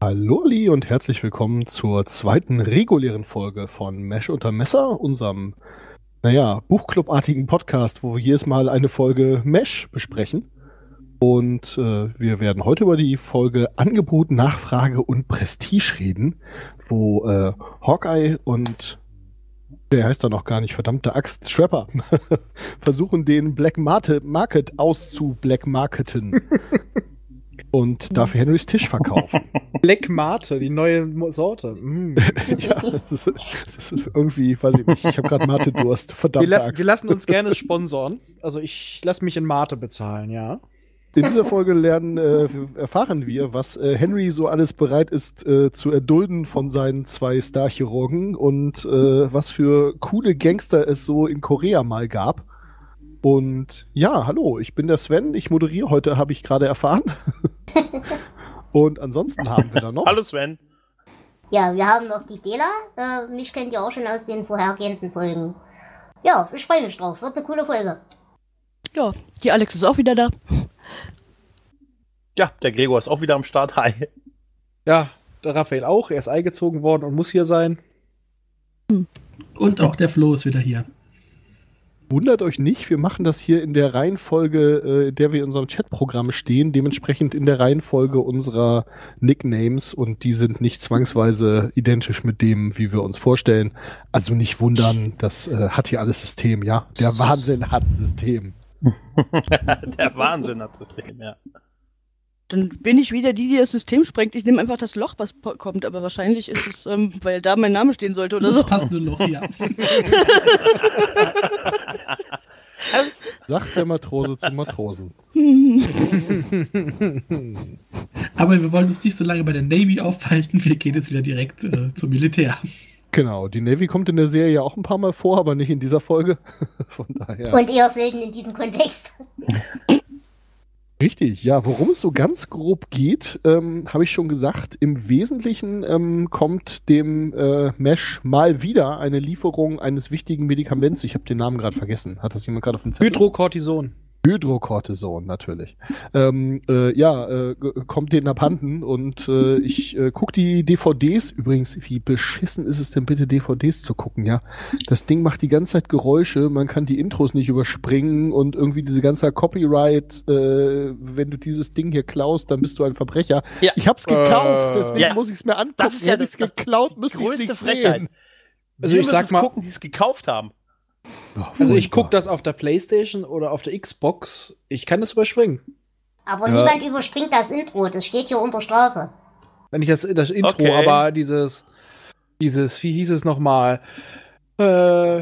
Hallo und herzlich willkommen zur zweiten regulären Folge von Mesh unter Messer, unserem, naja, Buchclubartigen Podcast, wo wir jedes Mal eine Folge Mesh besprechen. Und äh, wir werden heute über die Folge Angebot, Nachfrage und Prestige reden, wo äh, Hawkeye und der heißt da noch gar nicht, verdammte Axt, Trapper, versuchen den Black Market auszublackmarketen und dafür Henrys Tisch verkaufen. Black Mate, die neue Sorte. Mm. ja, das ist, das ist, irgendwie, weiß ich nicht, ich habe gerade Mate-Durst, verdammt. Wir, lassen, wir lassen uns gerne sponsoren. Also ich lasse mich in Mate bezahlen, ja. In dieser Folge lernen, äh, erfahren wir, was äh, Henry so alles bereit ist äh, zu erdulden von seinen zwei Starchirurgen und äh, was für coole Gangster es so in Korea mal gab. Und ja, hallo, ich bin der Sven, ich moderiere heute, habe ich gerade erfahren. und ansonsten haben wir da noch. hallo Sven. Ja, wir haben noch die Dela. Äh, mich kennt ihr auch schon aus den vorhergehenden Folgen. Ja, ich freue mich drauf. Wird eine coole Folge. Ja, die Alex ist auch wieder da. Ja, der Gregor ist auch wieder am Start. Hi. Ja, der Raphael auch. Er ist eingezogen worden und muss hier sein. Und auch der Flo ist wieder hier. Wundert euch nicht, wir machen das hier in der Reihenfolge, äh, in der wir in unserem Chatprogramm stehen, dementsprechend in der Reihenfolge unserer Nicknames und die sind nicht zwangsweise identisch mit dem, wie wir uns vorstellen. Also nicht wundern, das äh, hat hier alles System, ja. Der Wahnsinn hat System. der Wahnsinn hat System, ja. Dann bin ich wieder die, die das System sprengt. Ich nehme einfach das Loch, was kommt, aber wahrscheinlich ist es, ähm, weil da mein Name stehen sollte oder das so. Das passende Loch, ja. Sagt der Matrose zum Matrosen. Aber wir wollen uns nicht so lange bei der Navy aufhalten. Wir gehen jetzt wieder direkt äh, zum Militär. Genau, die Navy kommt in der Serie ja auch ein paar Mal vor, aber nicht in dieser Folge. Von daher. Und eher selten in diesem Kontext. Richtig, ja, worum es so ganz grob geht, ähm, habe ich schon gesagt. Im Wesentlichen ähm, kommt dem äh, Mesh mal wieder eine Lieferung eines wichtigen Medikaments. Ich habe den Namen gerade vergessen. Hat das jemand gerade auf dem Zettel? Hydrocortison. Hydrocortison, natürlich. Ähm, äh, ja, äh, kommt den abhanden und äh, ich äh, gucke die DVDs. Übrigens, wie beschissen ist es denn bitte, DVDs zu gucken, ja? Das Ding macht die ganze Zeit Geräusche, man kann die Intros nicht überspringen und irgendwie diese ganze Copyright, äh, wenn du dieses Ding hier klaust, dann bist du ein Verbrecher. Ja. Ich hab's gekauft, Äh, deswegen ja. muss ich's mir angucken. Das ist ja Hätte das- ich's das geklaut, müsste ich's Größte nicht Frechheit. sehen. Also Wir ich müssen sag es mal- gucken, die es gekauft haben. Also ich gucke das auf der Playstation oder auf der Xbox. Ich kann das überspringen. Aber Ja. niemand überspringt das Intro. Das steht hier unter Strafe. Wenn ich das, das Intro, Okay. aber dieses, dieses, wie hieß es nochmal? Äh,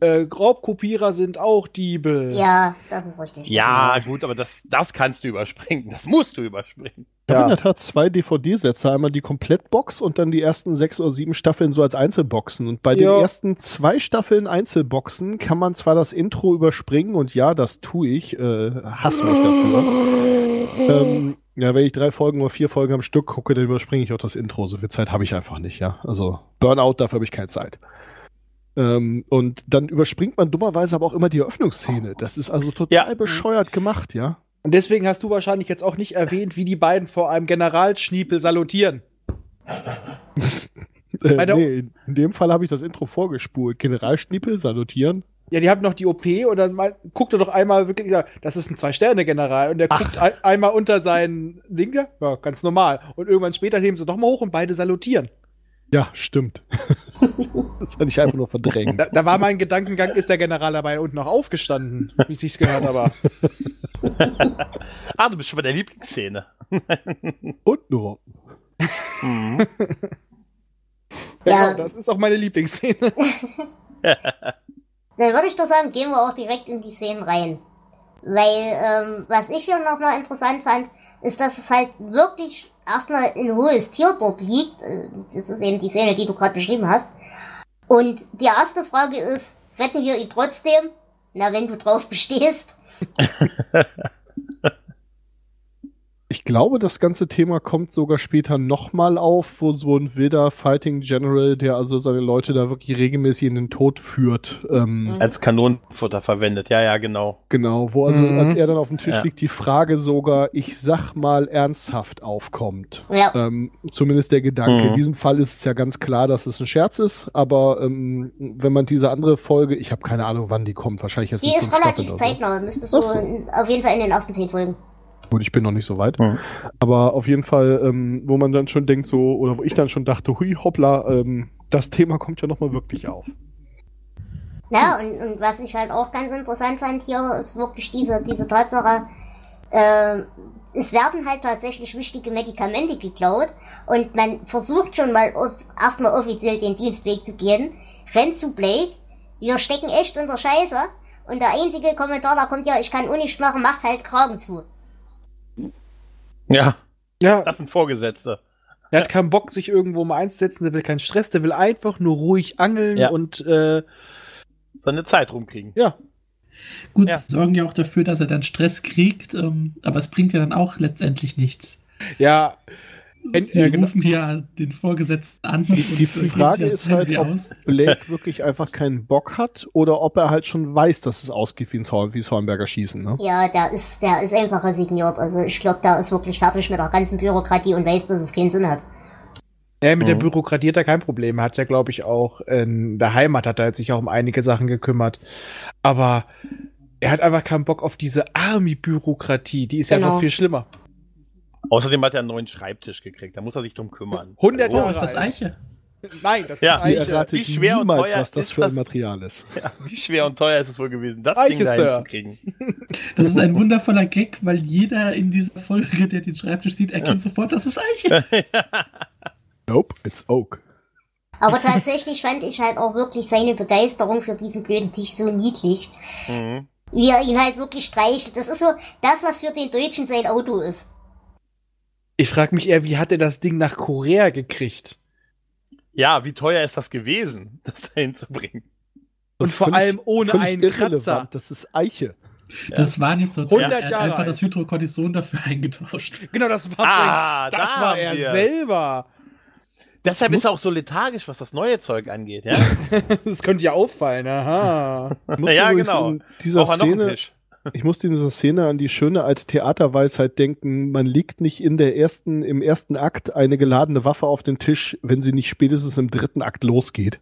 äh, Raubkopierer sind auch Diebe. Ja, das ist richtig. Ja, gut, aber das, das kannst du überspringen. Das musst du überspringen. Ich habe Ja. in der Tat zwei DVD-Sätze. Einmal die Komplettbox und dann die ersten sechs oder sieben Staffeln so als Einzelboxen. Und bei den Ja. ersten zwei Staffeln Einzelboxen kann man zwar das Intro überspringen und ja, das tue ich. Äh, hasse mich dafür. ähm, ja, wenn ich drei Folgen oder vier Folgen am Stück gucke, dann überspringe ich auch das Intro. So viel Zeit habe ich einfach nicht, ja. Also Burnout, dafür habe ich keine Zeit. Ähm, und dann überspringt man dummerweise aber auch immer die Eröffnungsszene. Das ist also total Ja. bescheuert gemacht, ja. Und deswegen hast du wahrscheinlich jetzt auch nicht erwähnt, wie die beiden vor einem Generalschniepel salutieren. Äh, nee, in, dem Fall habe ich das Intro vorgespult. Generalschniepel, salutieren. Ja, die haben noch die OP und dann mal, guckt er doch einmal wirklich, das ist ein Zwei-Sterne-General und der Ach. guckt ein, einmal unter seinen Ding, ja, ja, ganz normal. Und irgendwann später heben sie doch mal hoch und beide salutieren. Ja, stimmt. das hatte ich einfach nur verdrängt. Da, da war mein Gedankengang, ist der General dabei unten noch aufgestanden, wie es sich gehört, aber Ah, du bist schon bei der Lieblingsszene. Und nur. Mhm. Ja. genau, das ist auch meine Lieblingsszene. Dann würde ich doch sagen, gehen wir auch direkt in die Szenen rein. Weil, ähm, was ich hier noch mal interessant fand, ist, dass es halt wirklich erstmal ein hohes Tier dort liegt. Äh, Das ist eben die Szene, die du gerade beschrieben hast. Und die erste Frage ist, retten wir ihn trotzdem? Na, wenn du drauf bestehst. Ich glaube, das ganze Thema kommt sogar später nochmal auf, wo so ein wilder Fighting General, der also seine Leute da wirklich regelmäßig in den Tod führt. Ähm, Mhm. Als Kanonenfutter verwendet. Ja, ja, genau. Genau, wo also, Mhm. als er dann auf dem Tisch Ja. liegt, die Frage sogar, ich sag mal, ernsthaft aufkommt. Ja. Ähm, zumindest der Gedanke. Mhm. In diesem Fall ist es ja ganz klar, dass es ein Scherz ist, aber ähm, wenn man diese andere Folge, ich habe keine Ahnung, wann die kommt, wahrscheinlich erst in Die ist relativ so. zeitnah. Müsstest du Ach so. in- auf jeden Fall in den ersten zehn Folgen. Gut, ich bin noch nicht so weit. Mhm. Aber auf jeden Fall, ähm, wo man dann schon denkt, so, oder wo ich dann schon dachte, hui, hoppla, ähm, das Thema kommt ja nochmal wirklich auf. Ja, und, und was ich halt auch ganz interessant fand hier, ist wirklich diese, diese Tatsache, äh, es werden halt tatsächlich wichtige Medikamente geklaut und man versucht schon mal off erstmal offiziell den Dienstweg zu gehen, rennt zu Blake, wir stecken echt unter Scheiße und der einzige Kommentar, da kommt ja, ich kann auch nicht machen, macht halt Kragen zu. Ja, Ja, das sind Vorgesetzte. er hat keinen Bock, sich irgendwo mal einzusetzen, der will keinen Stress, der will einfach nur ruhig angeln Ja. und äh, Seine Zeit rumkriegen. ja. Gut, Ja. sie sorgen ja auch dafür, dass er dann Stress kriegt, ähm, aber es bringt ja dann auch letztendlich nichts. Ja, Sie ja, genau. rufen ja den Vorgesetzten an. Die, Frage ist halt, ob aus. Blake wirklich einfach keinen Bock hat oder ob er halt schon weiß, dass es ausgeht wie, ins Horn, wie das Hornberger Schießen. Ne? Ja, der ist, der ist einfach resigniert. Also ich glaube, der ist wirklich fertig mit der ganzen Bürokratie und weiß, dass es keinen Sinn hat. Ja, mit der Mhm. Bürokratie hat er kein Problem. Er hat ja, glaube ich, auch in der Heimat hat er sich auch um einige Sachen gekümmert. Aber er hat einfach keinen Bock auf diese Army-Bürokratie. Die ist ja Genau. noch viel schlimmer. Außerdem hat er einen neuen Schreibtisch gekriegt. Da muss er sich drum kümmern. 100 Oh, Jahre ist das. Eiche? Nein, das Ja. ist Ihr Eiche. erratet wie schwer und niemals, teuer was das ist für ein das? Material ist. Ja, wie schwer und teuer ist es wohl gewesen, das Eiche, Ding da Sir. hinzukriegen. Das ist ein wundervoller Gag, weil jeder in dieser Folge, der den Schreibtisch sieht, erkennt sofort, das ist Eiche. Nope, it's Oak. Aber tatsächlich fand ich halt auch wirklich seine Begeisterung für diesen blöden Tisch so niedlich. Mhm. Wie er ihn halt wirklich streichelt. Das ist so das, was für den Deutschen sein Auto ist. Ich frage mich eher, wie hat er das Ding nach Korea gekriegt? Ja, wie teuer ist das gewesen, das da hinzubringen? Und vor Völlig- allem ohne einen. Kratzer. Das ist Eiche. Das war nicht so 100 Er hat Jahre einfach alt. das Hydrocortison dafür eingetauscht. Genau, das war, Ah, das da war er wir's. selber. Deshalb ist er auch so lethargisch, was das neue Zeug angeht, ja? Das könnte ja auffallen, aha. Ja, genau. in dieser Braucht er noch einen Szene, Tisch. Ich musste in dieser Szene an die schöne alte Theaterweisheit denken, man legt nicht in der ersten, im ersten Akt eine geladene Waffe auf den Tisch, wenn sie nicht spätestens im dritten Akt losgeht.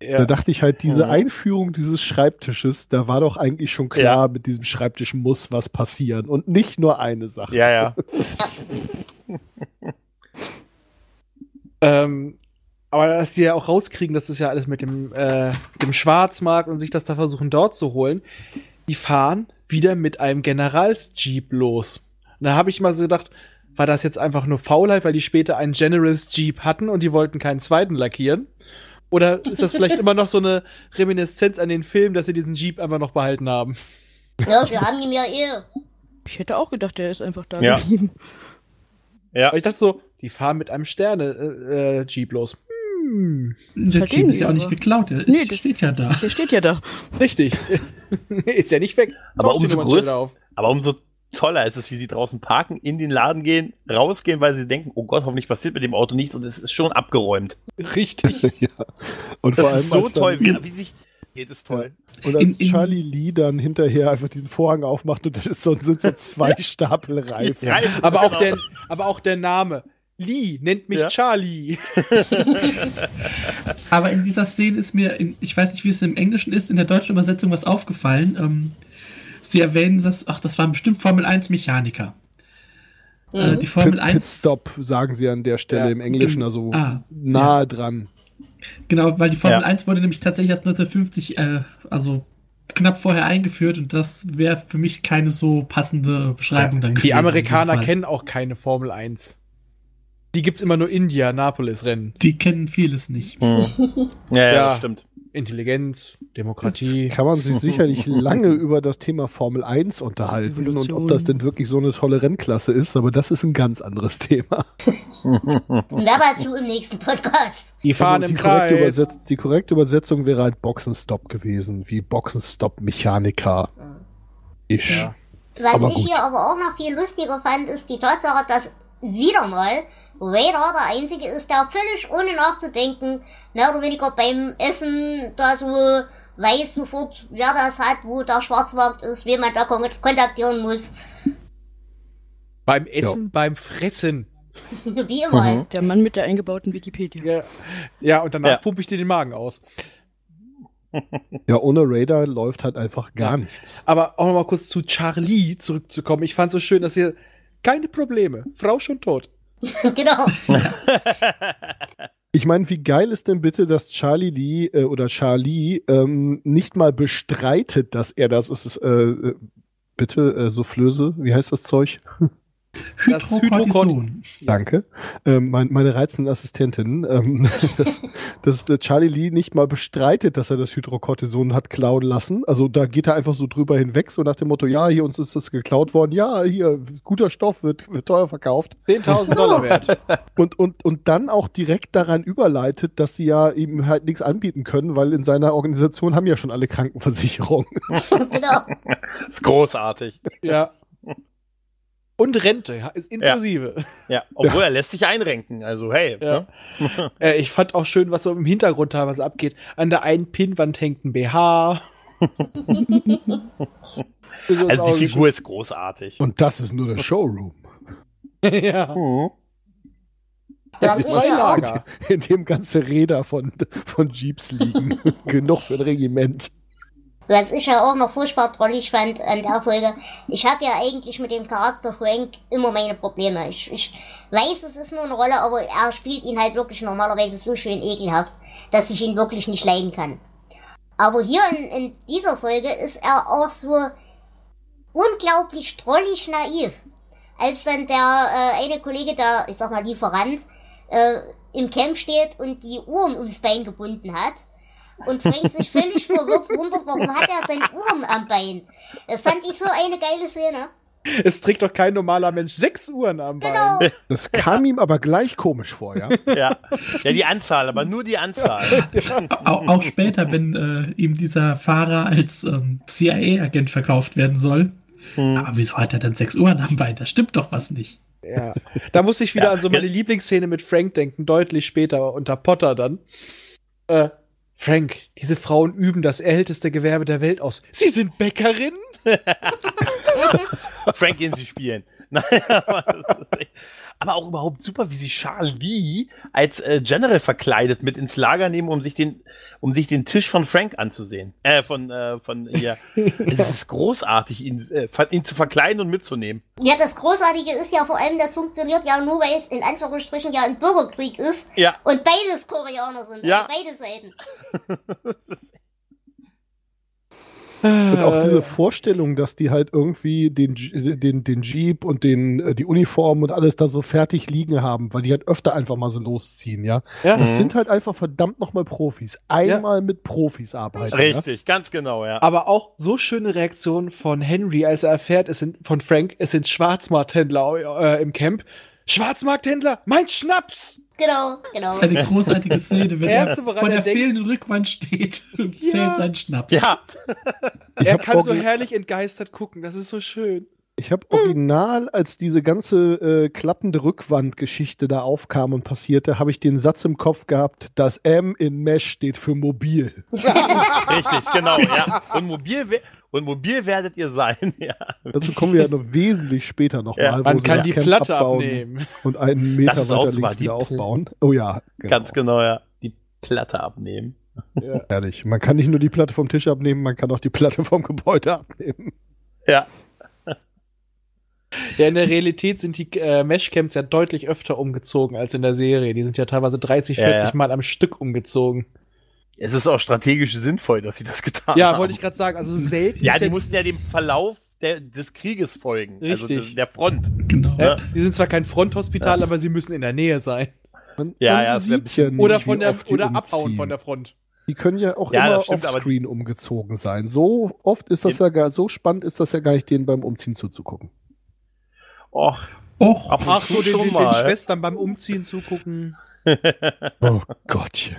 Da Ja. dachte ich halt, diese Mhm. Einführung dieses Schreibtisches, da war doch eigentlich schon klar, mit diesem Schreibtisch muss was passieren und nicht nur eine Sache. Ja, ja. Ähm, aber dass die ja auch rauskriegen, das ist ja alles mit dem, äh, dem Schwarzmarkt und sich das da versuchen dort zu holen. Die fahren wieder mit einem Generals-Jeep los. Und da habe ich mal so gedacht, war das jetzt einfach nur Faulheit, weil die später einen Generals Jeep hatten und die wollten keinen zweiten lackieren? Oder ist das vielleicht immer noch so eine Reminiszenz an den Film, dass sie diesen Jeep einfach noch behalten haben? Ja, wir haben ihn ja eh. Ich hätte auch gedacht, der ist einfach da Ja. geblieben. Ja, Aber ich dachte so, die fahren mit einem Sterne-Jeep los. Hm, Der Jeep ist ja auch aber. nicht geklaut, der Nee, ist, steht ja da. Der steht ja da. richtig. ist ja nicht weg. Aber umso größer- auf. aber umso toller ist es, wie sie draußen parken, in den Laden gehen, rausgehen, weil sie denken, oh Gott, hoffentlich passiert mit dem Auto nichts und es ist schon abgeräumt. Richtig. ja. Und Das vor allem ist so dann- toll, wie, wie sich geht, ist toll. Und als In- in- Charlie Lee dann hinterher einfach diesen Vorhang aufmacht und das ist so, sind so zwei Stapel Reifen. Ja. Aber auch, Genau. der, aber auch der Name. Lee nennt mich Ja. Charlie. Aber in dieser Szene ist mir, in, ich weiß nicht, wie es im Englischen ist, in der deutschen Übersetzung was aufgefallen. Ähm, sie erwähnen das, ach, das waren bestimmt Formel 1 Mechaniker. Äh, Mhm. die Formel Pit, 1. Pitstop sagen sie an der Stelle Ja. im Englischen, also Ah, nahe dran. Genau, weil die Formel Ja. 1 wurde nämlich tatsächlich erst 1950, äh, also knapp vorher eingeführt und das wäre für mich keine so passende Beschreibung dann gewesen. Die Amerikaner kennen auch keine Formel 1. Die gibt's immer nur Indianapolis-Rennen. Die kennen vieles nicht. Hm. Ja, ja, Ja. das stimmt. Intelligenz, Demokratie. Jetzt kann man sich sicherlich lange über das Thema Formel 1 unterhalten und Evolution. ob das denn wirklich so eine tolle Rennklasse ist, aber das ist ein ganz anderes Thema. Mehr dazu im nächsten Podcast. Die fahren Also im die, korrekte Kreis. Übersetz die korrekte Übersetzung wäre halt Boxenstopp gewesen, wie Boxenstopp-Mechaniker. Ich. Ja. Was Aber ich gut. hier aber auch noch viel lustiger fand, ist die Tatsache, dass wieder mal Vader der Einzige ist, der völlig ohne nachzudenken, mehr oder weniger beim Essen da so weiß sofort, wer das hat, wo der Schwarzmarkt ist, wen man da kon kontaktieren muss. Beim Essen, beim Fressen. Wie immer. Mhm. halt. Der Mann mit der eingebauten Wikipedia. Ja, ja und danach Ja. pumpe ich dir den Magen aus. Ja, ohne Raider läuft halt einfach gar Ja. nichts. Aber auch noch mal kurz zu Charlie zurückzukommen. Ich fand so schön, dass ihr keine Probleme. Frau schon tot. genau. Ich meine, wie geil ist denn bitte, dass Charlie Lee äh, oder Charlie ähm, nicht mal bestreitet, dass er das ist. Äh, äh, bitte, äh, Soufflöse, wie heißt das Zeug? Das Hydrocortison. Danke. Ähm, mein, meine reizende Assistentin, ähm, dass, dass der Charlie Lee nicht mal bestreitet, dass er das Hydrocortison hat klauen lassen. Also da geht er einfach so drüber hinweg, so nach dem Motto, ja, hier uns ist das geklaut worden, ja, hier, guter Stoff wird, wird teuer verkauft. 10.000 Dollar wert. Und, und, und dann auch direkt daran überleitet, dass sie ja ihm halt nichts anbieten können, weil in seiner Organisation haben ja schon alle Krankenversicherungen. genau. ist großartig. Ja. Und Rente ja, ist inklusive. Ja, obwohl er lässt sich einrenken. Also, hey. Ja. Ne? Äh, ich fand auch schön, was so im Hintergrund teilweise abgeht. An der einen Pinnwand hängt ein BH. Also, die Figur ist großartig. Und das ist nur der Showroom. ja. Mhm. Das ist Zwei ja. Lager. In dem ganze Räder von, von Jeeps liegen. Genug für ein Regiment. Was ich ja auch noch furchtbar drollig fand an der Folge, ich habe ja eigentlich mit dem Charakter Frank immer meine Probleme. Ich, ich weiß, es ist nur eine Rolle, aber er spielt ihn halt wirklich normalerweise so schön ekelhaft, dass ich ihn wirklich nicht leiden kann. Aber hier in, in dieser Folge ist er auch so unglaublich drollig naiv. Als dann der äh, eine Kollege, der, ich sag mal, Lieferant, äh, im Camp steht und die Uhren ums Bein gebunden hat und Frank sich völlig verwirrt wundert, warum hat er denn Uhren am Bein? Das fand ich so eine geile Szene. Es trägt doch kein normaler Mensch sechs Uhren am Bein. Genau. Das kam ihm aber gleich komisch vor, ja. Ja. ja, die Anzahl, aber nur die Anzahl. Auch, auch später, wenn äh, ihm dieser Fahrer als ähm, CIA-Agent verkauft werden soll. Hm. Aber wieso hat er dann sechs Uhren am Bein? Da stimmt doch was nicht. Ja. Da musste ich wieder Ja. an so meine Lieblingsszene mit Frank denken, deutlich später unter Potter dann. Äh, Frank, diese Frauen üben das älteste Gewerbe der Welt aus. Sie sind Bäckerin? Frank gehen sie spielen. Nein, aber, aber auch überhaupt super, wie sie Charles Lee als äh, General verkleidet mit ins Lager nehmen, um sich den, um sich den Tisch von Frank anzusehen. Äh, von, äh, von ihr. Es ist großartig, ihn, äh, ihn zu verkleiden und mitzunehmen. Ja, das Großartige ist ja vor allem, das funktioniert ja nur, weil es in Anführungsstrichen ja ein Bürgerkrieg ist Ja. und beides Koreaner sind. Ja. Also beide Seiten. Das ist, Und auch Äh, diese Vorstellung, dass die halt irgendwie den, den, den Jeep und den, äh, die Uniform und alles da so fertig liegen haben, weil die halt öfter einfach mal so losziehen, ja. ja. Das Mhm. sind halt einfach verdammt nochmal Profis. Einmal mit Profis arbeiten. richtig, ganz genau, ja. Aber auch so schöne Reaktion von Henry, als er erfährt, es sind von Frank, es sind Schwarzmarkthändler äh, im Camp. Schwarzmarkthändler, mein Schnaps! Genau, genau. Eine großartige Szene, wenn Erste, er vor er der fehlenden Rückwand steht und Ja. zählt seinen Schnaps. Ja, Ich er kann so herrlich entgeistert gucken, das ist so schön. Ich habe original, als diese ganze äh, klappende Rückwandgeschichte da aufkam und passierte, habe ich den Satz im Kopf gehabt, das M in Mesh steht für mobil. richtig, genau, ja. Und mobil, we- und mobil werdet ihr sein, ja. Dazu kommen wir ja noch wesentlich später nochmal, Ja, Man sie kann die Camp Platte abbauen abnehmen. und einen Meter weiter links wieder aufbauen. Oh ja, genau. Ganz genau, ja. Die Platte abnehmen. Ja. Ehrlich, man kann nicht nur die Platte vom Tisch abnehmen, man kann auch die Platte vom Gebäude abnehmen. Ja. Ja, in der Realität sind die äh, Meshcamps ja deutlich öfter umgezogen als in der Serie. Die sind ja teilweise 30, Ja, 40 ja. Mal am Stück umgezogen. Es ist auch strategisch sinnvoll, dass sie das getan Ja, haben. wollte ich gerade sagen. Also selten. Ja, die mussten ja dem Verlauf der, des Krieges folgen. Also Richtig. des, der Front. Genau. ja, die sind zwar kein Fronthospital, aber sie müssen in der Nähe sein. Man, Ja, man ja, ja Oder von der oder abhauen umziehen. von der Front. Die können ja auch Ja, immer stimmt, offscreen umgezogen sein. So oft ist das ja gar, so spannend ist das ja gar nicht, denen beim Umziehen zuzugucken. Och, Och, Ach zu so, den, schon den, den. Schwestern beim Umziehen zugucken. Oh Gottchen.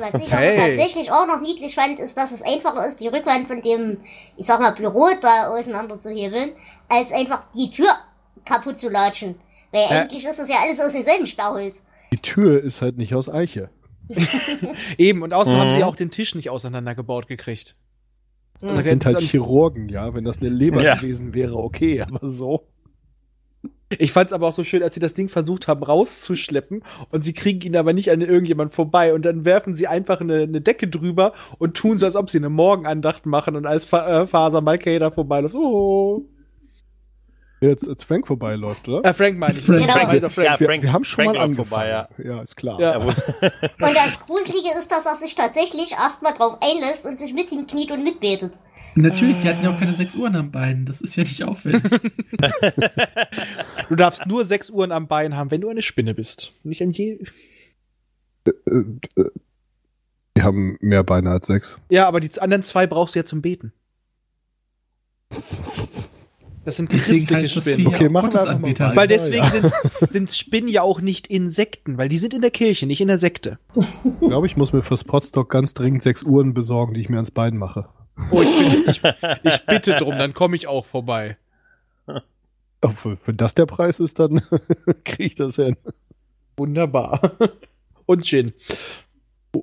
Was ich Okay. aber tatsächlich auch noch niedlich fand, ist, dass es einfacher ist, die Rückwand von dem, ich sag mal, Büro da auseinander zu hebeln, als einfach die Tür kaputt zu latschen. Weil Ja. eigentlich ist das ja alles aus demselben Stauholz. Die Tür ist halt nicht aus Eiche. Eben, und außerdem Mhm. haben sie auch den Tisch nicht auseinandergebaut gekriegt. Hm. Das Also sind halt Chirurgen, ja. Wenn das eine Leber Ja. gewesen wäre, okay, aber so. Ich fand's aber auch so schön, als sie das Ding versucht haben rauszuschleppen und sie kriegen ihn aber nicht an irgendjemand vorbei und dann werfen sie einfach eine, eine Decke drüber und tun so, als ob sie eine Morgenandacht machen und als Fa äh, Faser da vorbeiläuft. Oh. Jetzt als Frank vorbeiläuft, oder? Äh, Frank meine ich. Frank. Genau. Frank, Frank. Ja, wir, Frank- wir haben schon Frank mal angefangen. vorbei, ja. ist klar. Ja. Und das Gruselige ist, dass er sich tatsächlich erstmal drauf einlässt und sich mit ihm kniet und mitbetet. natürlich, die hatten ja auch keine sechs Uhren am Bein. Das ist ja nicht auffällig. Du darfst nur sechs Uhren am Bein haben, wenn du eine Spinne bist. Nicht ein je. Äh, äh, die haben mehr Beine als sechs. Ja, aber die anderen zwei brauchst du ja zum Beten. Das sind Deswegen das Spinnen. Okay, machen wir einfach weiter. Weil deswegen ja. sind, sind Spinnen ja auch nicht Insekten, weil die sind in der Kirche, nicht in der Sekte. Ich glaube, ich muss mir fürs Potstock ganz dringend sechs Uhren besorgen, die ich mir ans Bein mache. Oh, ich bitte, ich, ich bitte drum, dann komme ich auch vorbei. Oh, für, wenn das der Preis ist, dann kriege ich das hin. Wunderbar. Und Gin.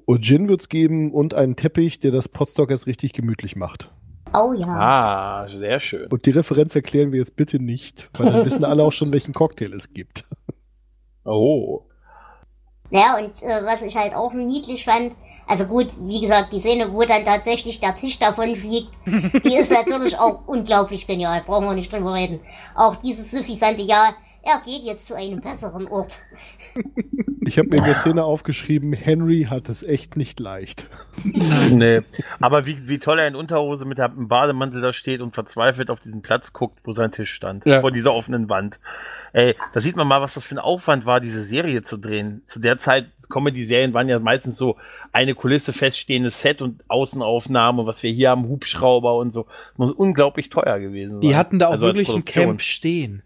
Und Gin wird's geben und einen Teppich, der das Potstock erst richtig gemütlich macht. Oh ja. Ah, sehr schön. Und die Referenz erklären wir jetzt bitte nicht, weil dann wissen alle auch schon, welchen Cocktail es gibt. Oh. Ja, und äh, was ich halt auch niedlich fand, also gut, wie gesagt, die Szene, wo dann tatsächlich der Tisch davon fliegt, die ist natürlich auch unglaublich genial, brauchen wir nicht drüber reden. Auch dieses suffisante Ja, er geht jetzt zu einem besseren Ort. Ich habe mir in der Szene aufgeschrieben, Henry hat es echt nicht leicht. Nein. Nee. Aber wie, wie toll er in Unterhose mit dem Bademantel da steht und verzweifelt auf diesen Platz guckt, wo sein Tisch stand. Ja. Vor dieser offenen Wand. Ey, da sieht man mal, was das für ein Aufwand war, diese Serie zu drehen. Zu der Zeit, Comedy-Serien waren ja meistens so eine Kulisse, feststehendes Set und Außenaufnahmen und was wir hier haben, Hubschrauber und so. Muss unglaublich teuer gewesen Die sein. hatten da auch Also als wirklich ein. Camp stehen.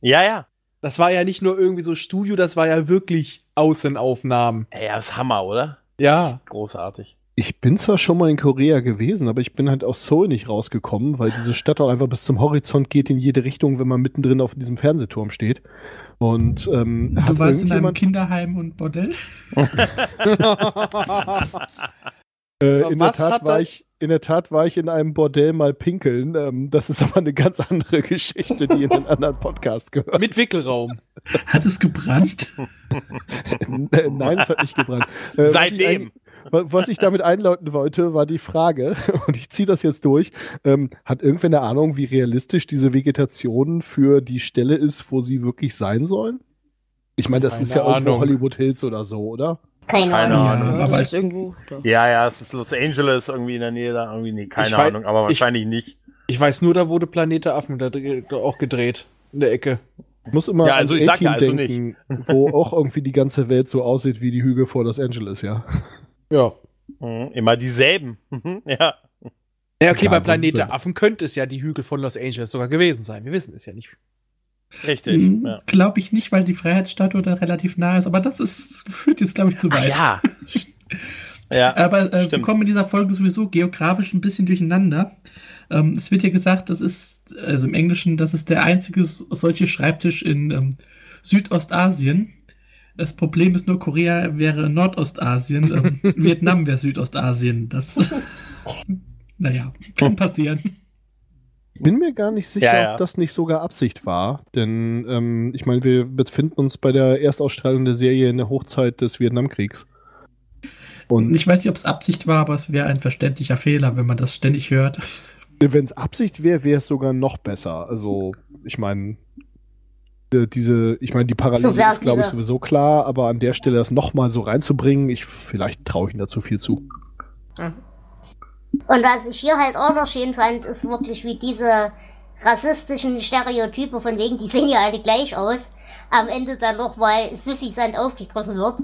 Ja, ja. Das war ja nicht nur irgendwie so Studio, das war ja wirklich Außenaufnahmen. Ey, das ist Hammer, oder? Ja. Großartig. Ich bin zwar schon mal in Korea gewesen, aber ich bin halt aus Seoul nicht rausgekommen, weil diese Stadt auch einfach bis zum Horizont geht in jede Richtung, wenn man mittendrin auf diesem Fernsehturm steht. Und ähm, Du warst in einem Kinderheim und Bordell? Äh, in, der Tat hat war ich, in der Tat war ich in einem Bordell mal pinkeln. Ähm, das ist aber eine ganz andere Geschichte, die in einen anderen Podcast gehört. Mit Wickelraum. Hat es gebrannt? Äh, Nein, es hat nicht gebrannt. Äh, Seitdem. Was ich damit einläuten wollte, war die Frage, und ich ziehe das jetzt durch, ähm, hat irgendwer eine Ahnung, wie realistisch diese Vegetation für die Stelle ist, wo sie wirklich sein sollen? Ich meine, das Keine ist ja irgendwo Ahnung. Hollywood Hills oder so, oder? Keine, Keine Ahnung. Ahnung. aber ist irgendwo da. Ja, ja, es ist Los Angeles irgendwie in der Nähe da. Irgendwie, nee, keine Ich Ahnung, aber ich- wahrscheinlich nicht. Ich weiß nur, da wurde Planet der Affen da auch gedreht. In der Ecke. Ich muss immer Ja, also ich sag ja also denken, wo auch irgendwie die ganze Welt so aussieht wie die Hügel vor Los Angeles, ja. Ja. Mhm, immer dieselben. Ja. Ja, okay, Klar, bei Planet der Affen könnte es ja die Hügel von Los Angeles sogar gewesen sein. Wir wissen es ja nicht. Richtig. Hm, Ja. Glaube ich nicht, weil die Freiheitsstatue da relativ nah ist. Aber das ist, führt jetzt, glaube ich, zu weit. ja. ja. Aber äh, wir kommen in dieser Folge sowieso geografisch ein bisschen durcheinander. Ähm, es wird ja gesagt, das ist, also im Englischen, das ist der einzige solche Schreibtisch in ähm, Südostasien. Das Problem ist nur, Korea wäre Nordostasien, ähm, Vietnam wäre Südostasien. Das, naja, kann passieren. Bin mir gar nicht sicher, Ja, ja. ob das nicht sogar Absicht war. Denn ähm, ich meine, wir befinden uns bei der Erstausstrahlung der Serie in der Hochzeit des Vietnamkriegs. Und Ich weiß nicht, ob es Absicht war, aber es wäre ein verständlicher Fehler, wenn man das ständig hört. wenn es Absicht wäre, wäre es sogar noch besser. Also, ich meine, diese, ich meine, die Parallele ist, glaube ich, sowieso klar, aber an der Stelle das nochmal so reinzubringen, ich, vielleicht traue ich ihm da zu viel zu. Und was ich hier halt auch noch schön fand, ist wirklich, wie diese rassistischen Stereotype von wegen, die sehen ja alle gleich aus, am Ende dann nochmal suffisant aufgegriffen wird.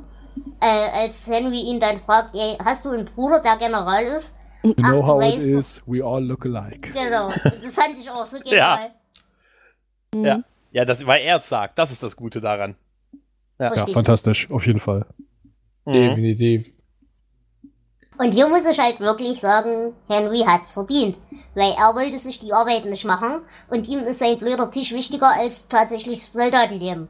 äh, als Henry ihn dann fragt, ey, hast du einen Bruder, der General ist? You Ach, know du how it is, we all look alike. Genau, das fand ich auch so genial. Ja. Ja, das, weil er es sagt. Das ist das Gute daran. Ja, Richtig. fantastisch, auf jeden Fall. Mhm. Definitiv. Und hier muss ich halt wirklich sagen, Henry hat's verdient. Weil er wollte sich die Arbeit nicht machen und ihm ist sein blöder Tisch wichtiger als tatsächlich Soldatenleben.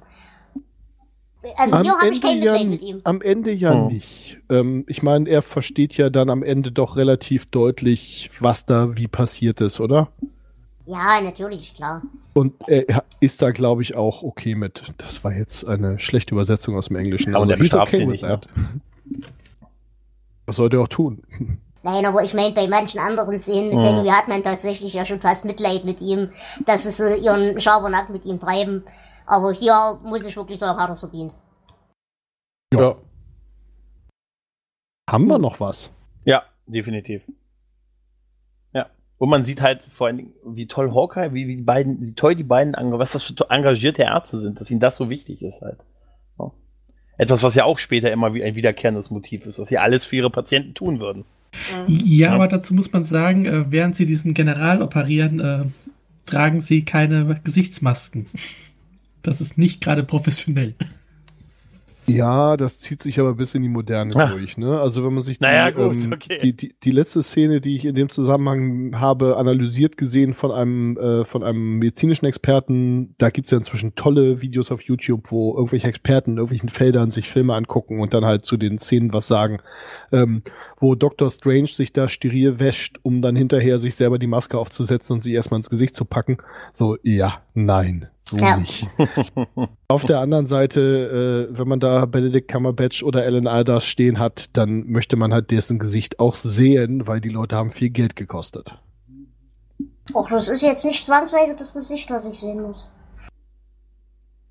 Also hier habe ich kein ja, Mitleid mit ihm. am Ende ja Oh. nicht. Ähm, ich meine, er versteht ja dann am Ende doch relativ deutlich, was da wie passiert ist, oder? Ja, natürlich, klar. Und er ist da, glaube ich, auch okay mit. Das war jetzt eine schlechte Übersetzung aus dem Englischen. Aber der he's bestraft sie with nicht, ne? Was sollte er auch tun? Nein, aber ich meine, bei manchen anderen Szenen mit. Henry hat man tatsächlich ja schon fast Mitleid mit ihm, dass sie so ihren Schabernack mit ihm treiben. Aber hier muss ich wirklich sagen, hat er es verdient. Ja. Haben wir noch was? Ja, definitiv. Ja. Und man sieht halt vor allen Dingen, wie toll Hawkeye, wie, wie die beiden, wie toll die beiden, was das für to- engagierte Ärzte sind, dass ihnen das so wichtig ist halt. Etwas, was ja auch später immer wie ein wiederkehrendes Motiv ist, dass sie alles für ihre Patienten tun würden. Mhm. Ja, aber dazu muss man sagen, äh, während sie diesen General operieren, äh, tragen sie keine Gesichtsmasken. Das ist nicht gerade professionell. Ja, das zieht sich aber bis in die Moderne Ah. durch. Ne? Also wenn man sich die, Naja, gut, ähm, okay. die, die, die letzte Szene, die ich in dem Zusammenhang habe, analysiert gesehen von einem, äh, von einem medizinischen Experten, da gibt's ja inzwischen tolle Videos auf YouTube, wo irgendwelche Experten in irgendwelchen Feldern sich Filme angucken und dann halt zu den Szenen was sagen, ähm, wo Dr. Strange sich da steril wäscht, um dann hinterher sich selber die Maske aufzusetzen und sie erstmal ins Gesicht zu packen. So, ja, nein, so Ja. nicht. Auf der anderen Seite, äh, wenn man da Benedict Cumberbatch oder Alan Alda stehen hat, dann möchte man halt dessen Gesicht auch sehen, weil die Leute haben viel Geld gekostet. Och, das ist jetzt nicht zwangsweise das Gesicht, was ich sehen muss.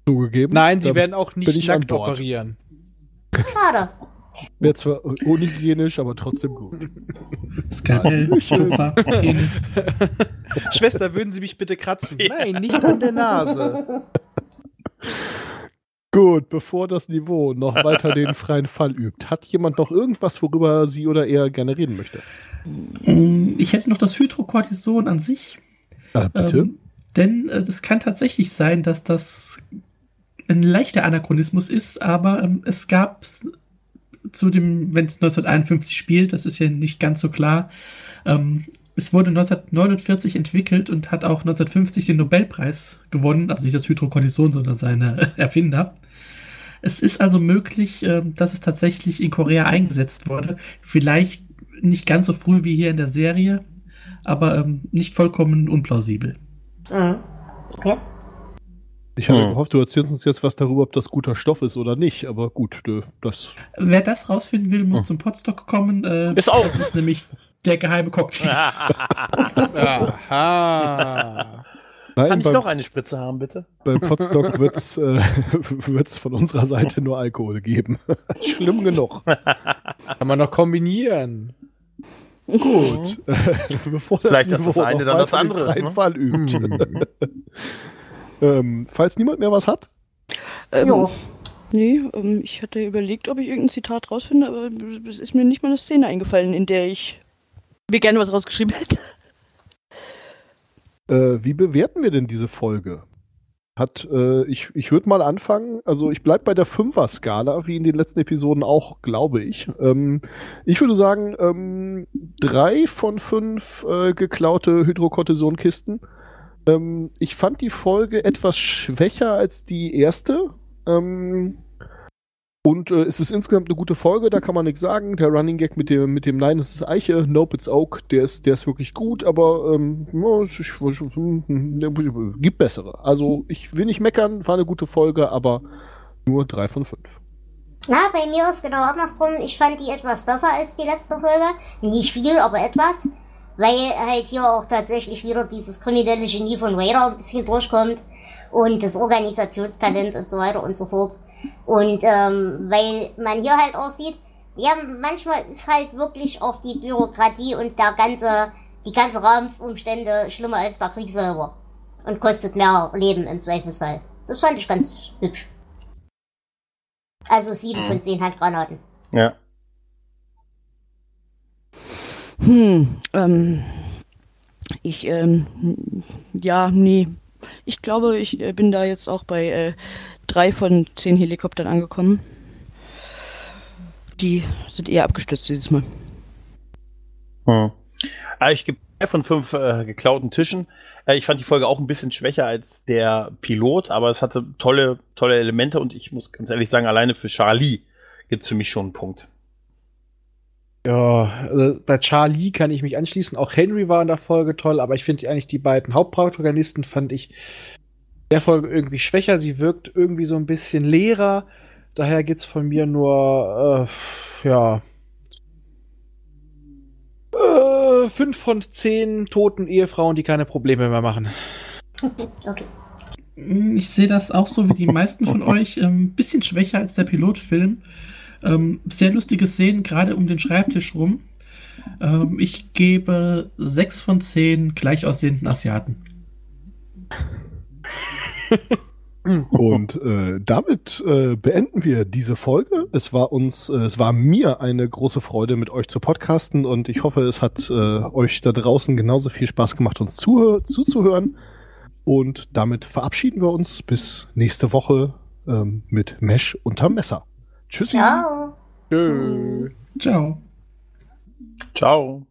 Zugegeben. Nein, sie werden auch nicht nackt operieren. Schade. Wäre zwar unhygienisch, aber trotzdem gut. Skalpell, Kupfer, Penis. Schwester, würden Sie mich bitte kratzen? Nein, nicht an der Nase. Gut, bevor das Niveau noch weiter den freien Fall übt, hat jemand noch irgendwas, worüber sie oder er gerne reden möchte? Mm, Ich hätte noch das Hydrocortison an sich. Äh, bitte? Ähm, denn äh, es kann tatsächlich sein, dass das ein leichter Anachronismus ist, aber ähm, es gab zu dem, wenn es 1951 spielt, das ist ja nicht ganz so klar, ähm, es wurde 1949 entwickelt und hat auch 1950 den Nobelpreis gewonnen, also nicht das Hydrocortison, sondern seine Erfinder. Es ist also möglich, ähm, dass es tatsächlich in Korea eingesetzt wurde. Vielleicht nicht ganz so früh wie hier in der Serie, aber ähm, nicht vollkommen unplausibel. Mhm. Okay. Ich habe Hm. gehofft, du erzählst uns jetzt was darüber, ob das guter Stoff ist oder nicht, aber gut, du, das. Wer das rausfinden will, muss zum Podstock kommen. Äh, Ist auch. Das ist nämlich der geheime Cocktail. Aha. Nein, Kann ich beim, noch eine Spritze haben, bitte? bei Podstock wird's, äh, wird's von unserer Seite nur Alkohol geben. Schlimm genug. Kann man noch kombinieren. Gut. Bevor das Vielleicht ist das Niveau eine dann das andere, ne? Fall übt. Ähm, falls niemand mehr was hat, Ähm, Jo. Nee, ähm, ich hatte überlegt, ob ich irgendein Zitat rausfinde, aber es ist mir nicht mal eine Szene eingefallen, in der ich mir gerne was rausgeschrieben hätte. Äh, wie bewerten wir denn diese Folge? Hat, äh, ich ich würde mal anfangen, also ich bleib bei der Fünfer-Skala, wie in den letzten Episoden auch, glaube ich. Ähm, ich würde sagen, ähm, drei von fünf äh, geklaute Hydrocortison-Kisten. Ähm, ich fand die Folge etwas schwächer als die erste. Ähm, und äh, es ist insgesamt eine gute Folge, da kann man nichts sagen. Der Running Gag mit dem, mit dem Nein, es ist Eiche, Nope, it's Oak, der ist, der ist wirklich gut, aber ähm, ich, ich, gibt bessere. Also ich will nicht meckern, war eine gute Folge, aber nur drei von fünf. Na, bei mir ist genau andersrum. Ich fand die etwas besser als die letzte Folge. Nicht viel, aber etwas. Weil halt hier auch tatsächlich wieder dieses kriminelle Genie von Raider ein bisschen durchkommt. Und das Organisationstalent und so weiter und so fort. Und ähm, weil man hier halt auch sieht, ja, manchmal ist halt wirklich auch die Bürokratie und der ganze, die ganze Rahmensumstände schlimmer als der Krieg selber. Und kostet mehr Leben im Zweifelsfall. Das fand ich ganz hübsch. Also sieben von zehn Handgranaten. Ja. Hm, ähm, ich, ähm, ja, nee. Ich glaube, ich äh, bin da jetzt auch bei äh, drei von zehn Helikoptern angekommen. Die sind eher abgestürzt dieses Mal. Hm. Ah, ich gebe drei von fünf äh, geklauten Tischen. Äh, ich fand die Folge auch ein bisschen schwächer als der Pilot, aber es hatte tolle, tolle Elemente und ich muss ganz ehrlich sagen, alleine für Charlie gibt es für mich schon einen Punkt. Ja, also bei Charlie kann ich mich anschließen. Auch Henry war in der Folge toll, aber ich finde eigentlich die beiden Hauptprotagonisten fand ich in der Folge irgendwie schwächer. Sie wirkt irgendwie so ein bisschen leerer. Daher geht's von mir nur, äh, ja, äh, fünf von zehn toten Ehefrauen, die keine Probleme mehr machen. Okay. Ich sehe das auch so wie die meisten von euch. Ein ähm, bisschen schwächer als der Pilotfilm. Ähm, sehr lustige Szenen, gerade um den Schreibtisch rum. Ähm, ich gebe sechs von zehn gleich aussehenden Asiaten. Und äh, damit äh, beenden wir diese Folge. Es war uns, äh, es war mir eine große Freude, mit euch zu podcasten und ich hoffe, es hat äh, euch da draußen genauso viel Spaß gemacht, uns zu, zuzuhören. Und damit verabschieden wir uns bis nächste Woche ähm, mit Mesh unterm Messer. Tschüssi. Ciao. Tschö. Ciao. Ciao.